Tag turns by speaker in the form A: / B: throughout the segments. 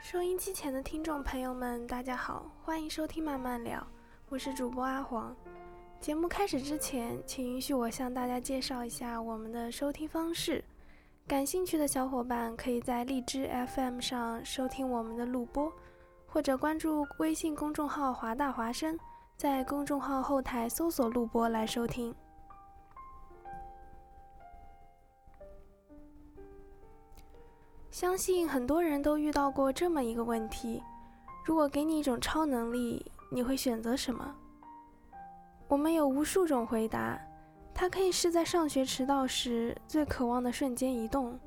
A: 收音机前的听众朋友们，大家好，欢迎收听慢慢聊，我是主播阿黄。节目开始之前，请允许我向大家介绍一下我们的收听方式。感兴趣的小伙伴可以在荔枝 FM 上收听我们的录播，或者关注微信公众号“华大华声”，在公众号后台搜索录播来收听。相信很多人都遇到过这么一个问题：如果给你一种超能力，你会选择什么？我们有无数种回答，它可以是在上学迟到时最渴望的瞬间移动，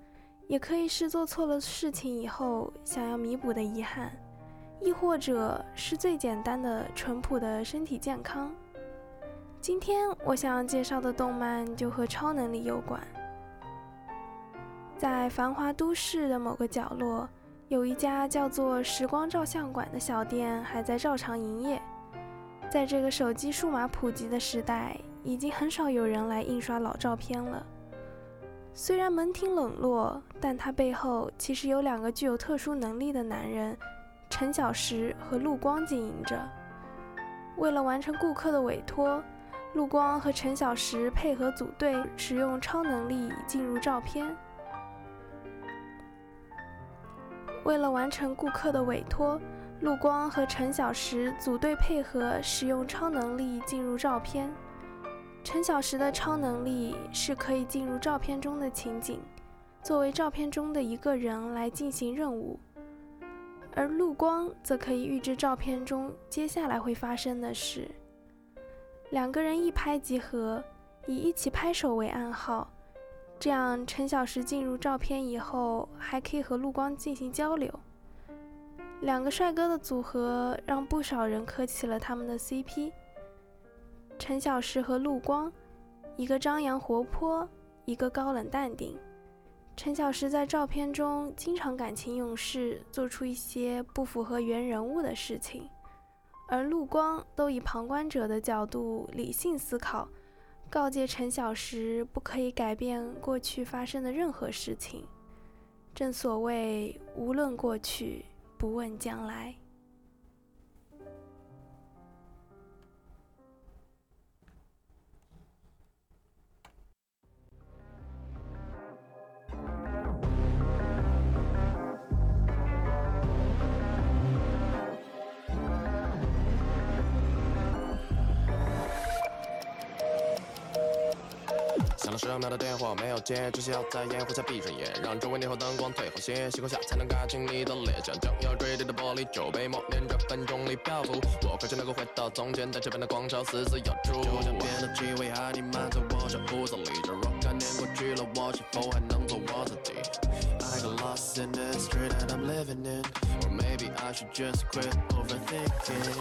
A: 也可以是做错了事情以后想要弥补的遗憾，亦或者是最简单的淳朴的身体健康。今天我想要介绍的动漫就和超能力有关。在繁华都市的某个角落，有一家叫做“时光照相馆”的小店还在照常营业。在这个手机数码普及的时代，已经很少有人来印刷老照片了。虽然门庭冷落，但它背后其实有两个具有特殊能力的男人——陈小石和陆光经营着。为了完成顾客的委托，陆光和陈小石配合组队，使用超能力进入照片。为了完成顾客的委托，陆光和陈小石组队配合，使用超能力进入照片。陈小石的超能力是可以进入照片中的情景，作为照片中的一个人来进行任务，而陆光则可以预知照片中接下来会发生的事。两个人一拍即合，以一起拍手为暗号。这样，陈小石进入照片以后，还可以和陆光进行交流。两个帅哥的组合让不少人磕起了他们的 CP。陈小石和陆光，一个张扬活泼，一个高冷淡定。陈小石在照片中经常感情用事，做出一些不符合原人物的事情，而陆光都以旁观者的角度理性思考。告诫陈小石不可以改变过去发生的任何事情。正所谓，无论过去，不问将来。
B: 响了十秒的电话没有接，只需要在烟火下闭上眼，让周围霓虹灯光退后些，星空下才能看清你的脸。像将要坠地的玻璃，酒杯默念着分钟里漂浮。我快就能够回到从前，在这边的广场死死咬住。就像变的气味还弥漫在我这屋子里，这若干年过去了，我是否还能做我自己？I got lost in the street that I'm living in, or maybe I should just quit overthinking.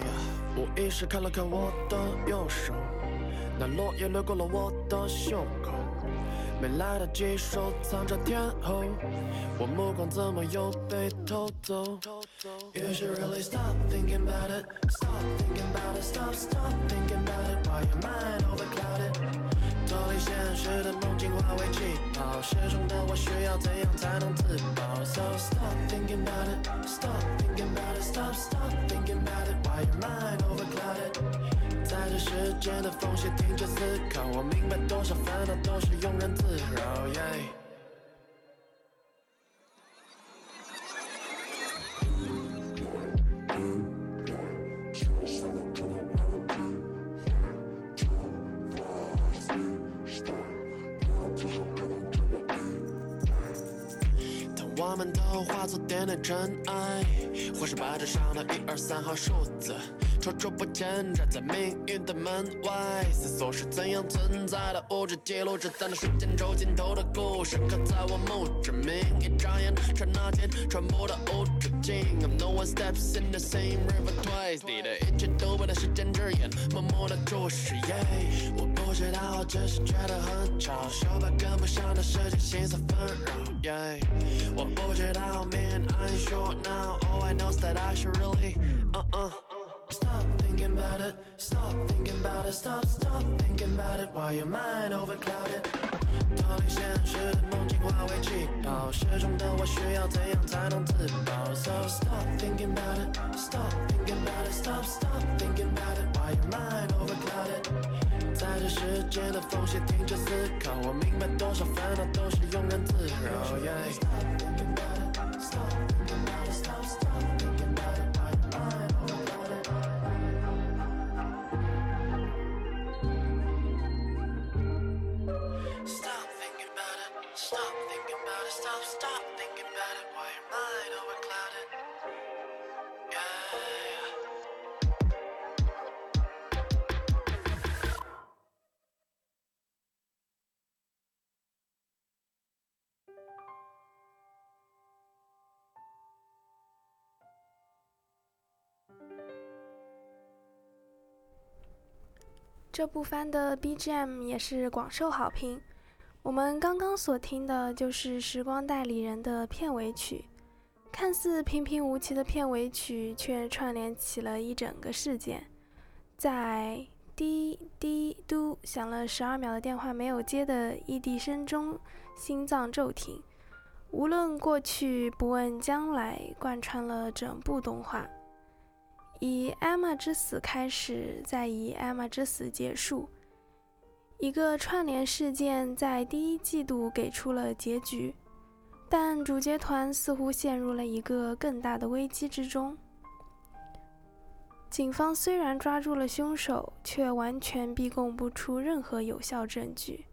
B: 无意识看了看我的右手。那落叶掠过了我的袖口，没来得及收藏这天后，我目光怎么又被偷走？You should really stop thinking about it, stop thinking about it, stop stop thinking about it, why your mind overclouded？脱离现实的梦境化为气泡，失重的我需要怎样才能自保？So stop thinking about it, stop thinking about it, stop stop thinking about it, why your mind over？时间的缝隙停止思考，我明白多少烦恼都是庸人自扰。当我们都化作点点尘埃，或是白纸上的一二三号数字。踌躇不前，站在命运的门外，思索是怎样存在的物质记录着在那时间轴尽头的故事，刻在我墓志铭。一眨眼，刹那间，传播到无止境。I'm no one steps in the same river twice，你的一切都被那时间之眼默默的注视。我不知道，只是觉得很巧，手把跟不上的时间，心思纷扰。我不知道，Man I'm sure now, all I know is that I should really, uh uh. Thinking about it, stop thinking about it, stop, stop thinking about it, while your mind overclouded. 逃离现实的梦境化为气泡，失重的我需要怎样才能自保？So stop thinking about it, stop thinking about it, stop, stop thinking about it, while your mind overclouded. 在这时间的缝隙停止思考，我明白多少烦恼都是庸人自扰。Yeah.
A: 这部番的 BGM 也是广受好评。我们刚刚所听的就是《时光代理人》的片尾曲，看似平平无奇的片尾曲，却串联起了一整个事件。在滴滴嘟响了十二秒的电话没有接的异地声中，心脏骤停。无论过去，不问将来，贯穿了整部动画。以艾玛之死开始，再以艾玛之死结束，一个串联事件在第一季度给出了结局，但主角团似乎陷入了一个更大的危机之中。警方虽然抓住了凶手，却完全逼供不出任何有效证据，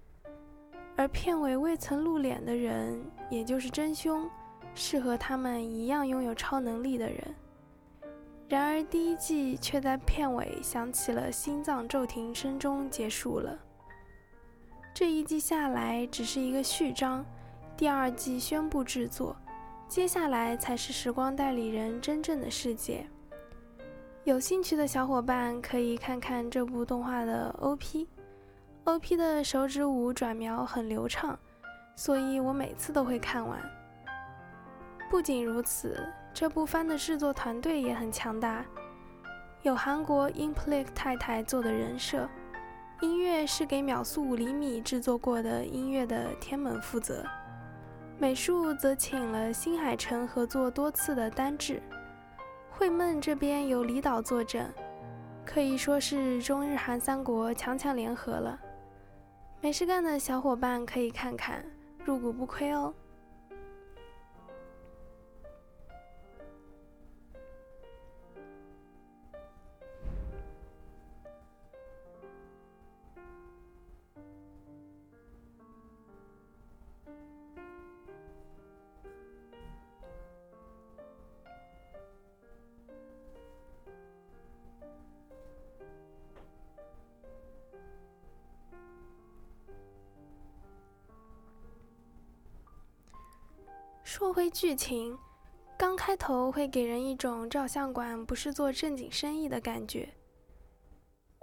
A: 而片尾未曾露脸的人，也就是真凶，是和他们一样拥有超能力的人。然而，第一季却在片尾响起了心脏骤停声中结束了。这一季下来只是一个序章，第二季宣布制作，接下来才是时光代理人真正的世界。有兴趣的小伙伴可以看看这部动画的 OP，OP 的手指舞转描很流畅，所以我每次都会看完。不仅如此。这部番的制作团队也很强大，有韩国 Inplik 太太做的人设，音乐是给秒速五厘米制作过的音乐的天门负责，美术则请了新海诚合作多次的丹治，绘梦这边有李导坐镇，可以说是中日韩三国强强联合了。没事干的小伙伴可以看看，入股不亏哦。说回剧情，刚开头会给人一种照相馆不是做正经生意的感觉。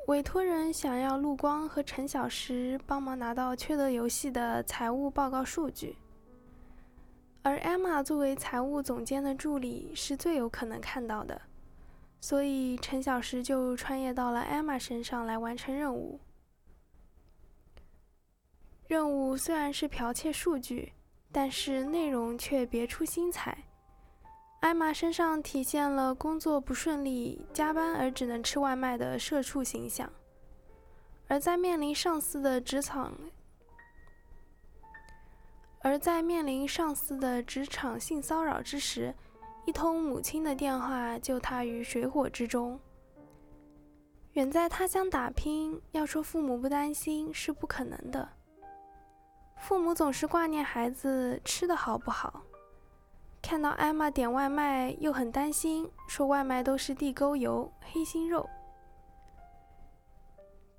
A: 委托人想要陆光和陈小石帮忙拿到缺德游戏的财务报告数据，而艾玛作为财务总监的助理是最有可能看到的，所以陈小石就穿越到了艾玛身上来完成任务。任务虽然是剽窃数据。但是内容却别出心裁，艾玛身上体现了工作不顺利、加班而只能吃外卖的社畜形象，而在面临上司的职场，而在面临上司的职场性骚扰之时，一通母亲的电话救他于水火之中。远在他乡打拼，要说父母不担心是不可能的。父母总是挂念孩子吃的好不好，看到艾玛点外卖，又很担心，说外卖都是地沟油、黑心肉。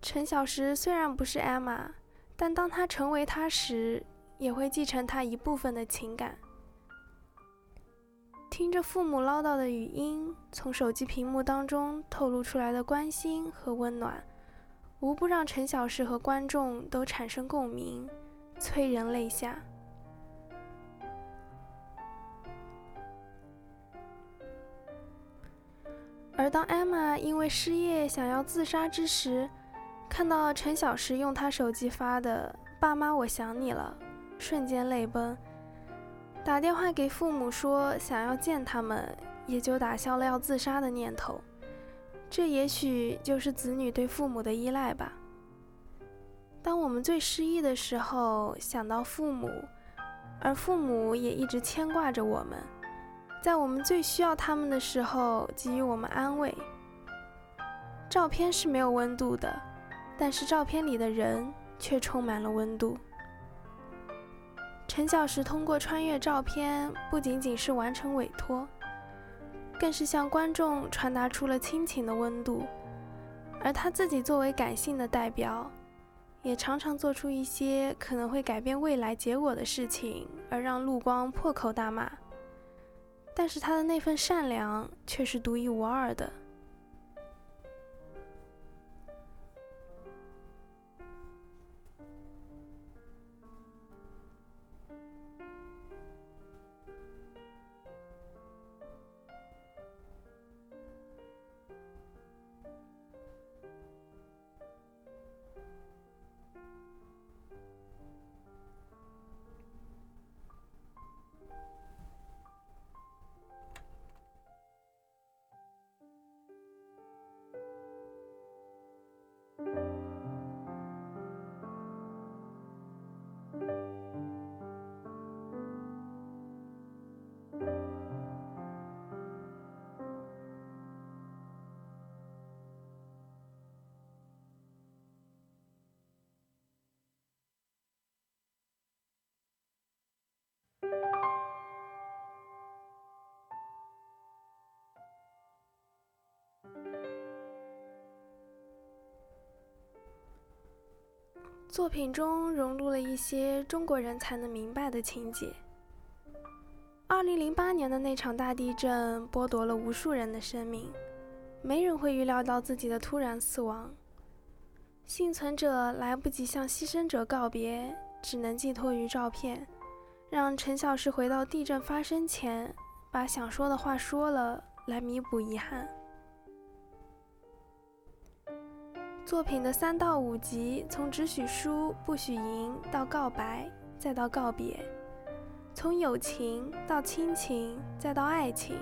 A: 陈小石虽然不是艾玛，但当他成为他时，也会继承他一部分的情感。听着父母唠叨的语音，从手机屏幕当中透露出来的关心和温暖，无不让陈小石和观众都产生共鸣，催人泪下。而当艾玛因为失业想要自杀之时，看到陈小石用他手机发的“爸妈，我想你了”，瞬间泪崩。打电话给父母说想要见他们，也就打消了要自杀的念头。这也许就是子女对父母的依赖吧。当我们最失意的时候，想到父母，而父母也一直牵挂着我们，在我们最需要他们的时候给予我们安慰。照片是没有温度的。但是照片里的人却充满了温度。陈小石通过穿越照片，不仅仅是完成委托，更是向观众传达出了亲情的温度。而他自己作为感性的代表，也常常做出一些可能会改变未来结果的事情，而让陆光破口大骂。但是他的那份善良却是独一无二的。作品中融入了一些中国人才能明白的情节。二零零八年的那场大地震剥夺了无数人的生命，没人会预料到自己的突然死亡。幸存者来不及向牺牲者告别，只能寄托于照片，让陈小石回到地震发生前，把想说的话说了，来弥补遗憾。作品的三到五集，从只许输不许赢到告白，再到告别；从友情到亲情，再到爱情。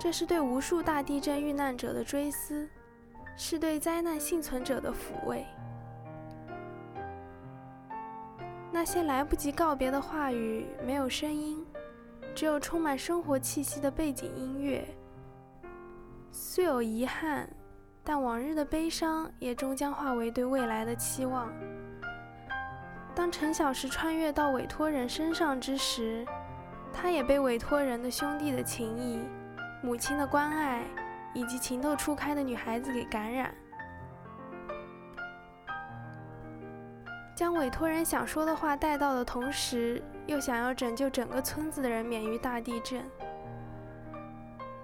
A: 这是对无数大地震遇难者的追思，是对灾难幸存者的抚慰。那些来不及告别的话语，没有声音，只有充满生活气息的背景音乐。虽有遗憾。但往日的悲伤也终将化为对未来的期望。当陈小石穿越到委托人身上之时，他也被委托人的兄弟的情谊、母亲的关爱以及情窦初开的女孩子给感染，将委托人想说的话带到的同时，又想要拯救整个村子的人免于大地震。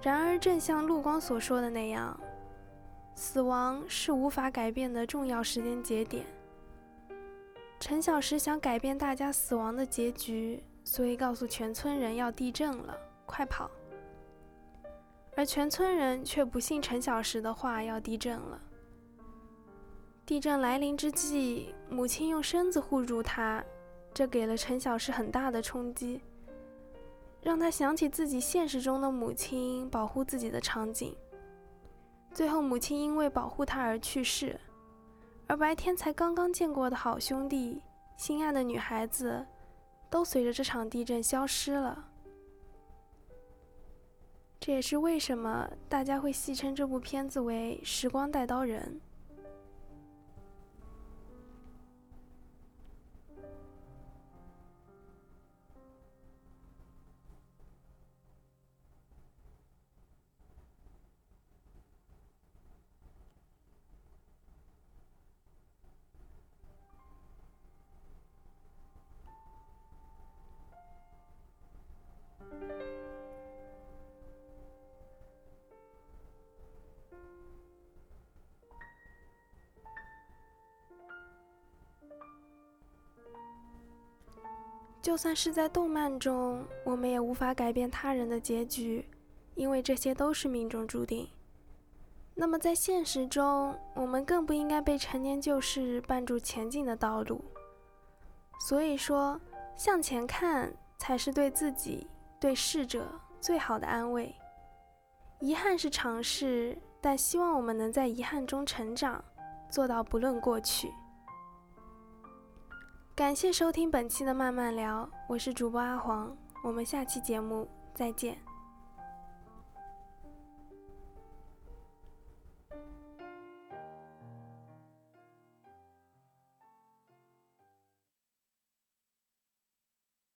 A: 然而，正像陆光所说的那样。死亡是无法改变的重要时间节点。陈小石想改变大家死亡的结局，所以告诉全村人要地震了，快跑。而全村人却不信陈小石的话，要地震了。地震来临之际，母亲用身子护住他，这给了陈小石很大的冲击，让他想起自己现实中的母亲保护自己的场景。最后，母亲因为保护他而去世，而白天才刚刚见过的好兄弟、心爱的女孩子，都随着这场地震消失了。这也是为什么大家会戏称这部片子为《时光带刀人》。就算是在动漫中，我们也无法改变他人的结局，因为这些都是命中注定。那么在现实中，我们更不应该被陈年旧事绊住前进的道路。所以说，向前看才是对自己、对逝者最好的安慰。遗憾是常事，但希望我们能在遗憾中成长，做到不论过去。感谢收听本期的慢慢聊，我是主播阿黄，我们下期节目再见。